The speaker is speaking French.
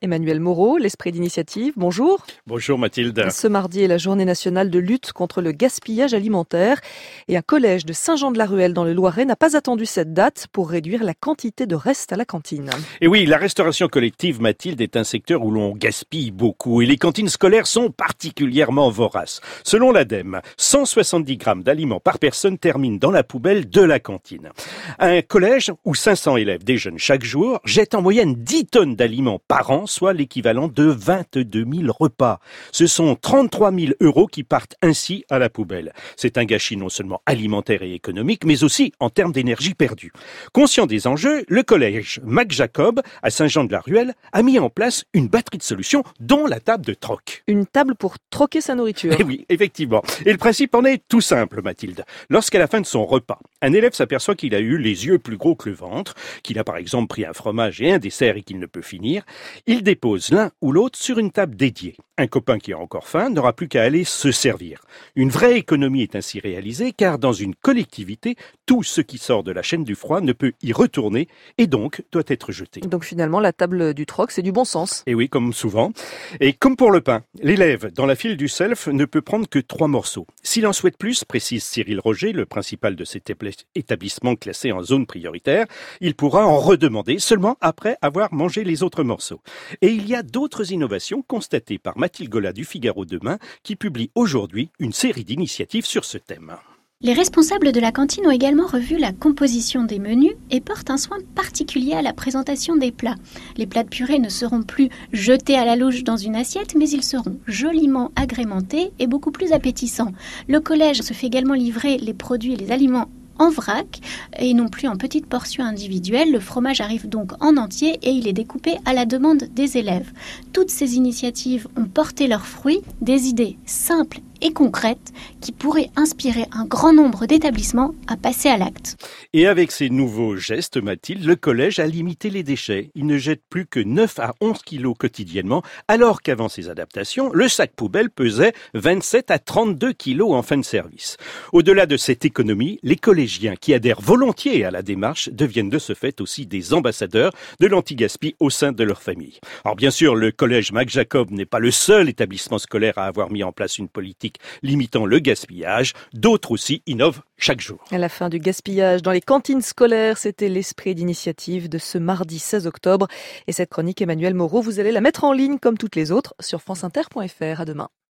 Emmanuel Moreau, l'esprit d'initiative, bonjour. Bonjour Mathilde. Ce mardi est la journée nationale de lutte contre le gaspillage alimentaire et un collège de Saint-Jean-de-la-Ruelle dans le Loiret n'a pas attendu cette date pour réduire la quantité de restes à la cantine. Et oui, la restauration collective Mathilde est un secteur où l'on gaspille beaucoup et les cantines scolaires sont particulièrement voraces. Selon l'ADEME, 170 grammes d'aliments par personne terminent dans la poubelle de la cantine. Un collège où 500 élèves déjeunent chaque jour jette en moyenne 10 tonnes d'aliments par an soit l'équivalent de 22 000 repas. Ce sont 33 000 euros qui partent ainsi à la poubelle. C'est un gâchis non seulement alimentaire et économique, mais aussi en termes d'énergie perdue. Conscient des enjeux, le collège Mac Jacob à Saint-Jean-de-la-Ruelle a mis en place une batterie de solutions, dont la table de troc. Une table pour troquer sa nourriture. Eh oui, effectivement. Et le principe en est tout simple, Mathilde. Lorsqu'à la fin de son repas, un élève s'aperçoit qu'il a eu les yeux plus gros que le ventre, qu'il a par exemple pris un fromage et un dessert et qu'il ne peut finir, il dépose l'un ou l'autre sur une table dédiée. Un copain qui a encore faim n'aura plus qu'à aller se servir. Une vraie économie est ainsi réalisée car dans une collectivité, tout ce qui sort de la chaîne du froid ne peut y retourner et donc doit être jeté. Donc finalement, la table du troc, c'est du bon sens. Et oui, comme souvent. Et comme pour le pain, l'élève dans la file du self ne peut prendre que trois morceaux. S'il en souhaite plus, précise Cyril Roger, le principal de cet établissement classé en zone prioritaire, il pourra en redemander seulement après avoir mangé les autres morceaux. Et il y a d'autres innovations constatées par Mathilde Gola du Figaro Demain qui publie aujourd'hui une série d'initiatives sur ce thème. Les responsables de la cantine ont également revu la composition des menus et portent un soin particulier à la présentation des plats. Les plats de purée ne seront plus jetés à la louche dans une assiette, mais ils seront joliment agrémentés et beaucoup plus appétissants. Le collège se fait également livrer les produits et les aliments en vrac et non plus en petites portions individuelles. Le fromage arrive donc en entier et il est découpé à la demande des élèves. Toutes ces initiatives ont porté leurs fruits, des idées simples et concrètes qui pourraient inspirer un grand nombre d'établissements à passer à l'acte. Et avec ces nouveaux gestes, Mathilde, le collège a limité les déchets. Il ne jette plus que 9 à 11 kilos quotidiennement, alors qu'avant ces adaptations, le sac poubelle pesait 27 à 32 kilos en fin de service. Au-delà de cette économie, les collégiens qui adhèrent volontiers à la démarche deviennent de ce fait aussi des ambassadeurs de l'anti-gaspi au sein de leur famille. Alors bien sûr, le collège Mac Jacob n'est pas le seul établissement scolaire à avoir mis en place une politique limitant le gaspillage. D'autres aussi innovent chaque jour. À la fin du gaspillage dans les cantines scolaires, c'était l'esprit d'initiative de ce mardi 16 octobre. Et cette chronique, Emmanuel Moreau, vous allez la mettre en ligne comme toutes les autres sur franceinter.fr. À demain.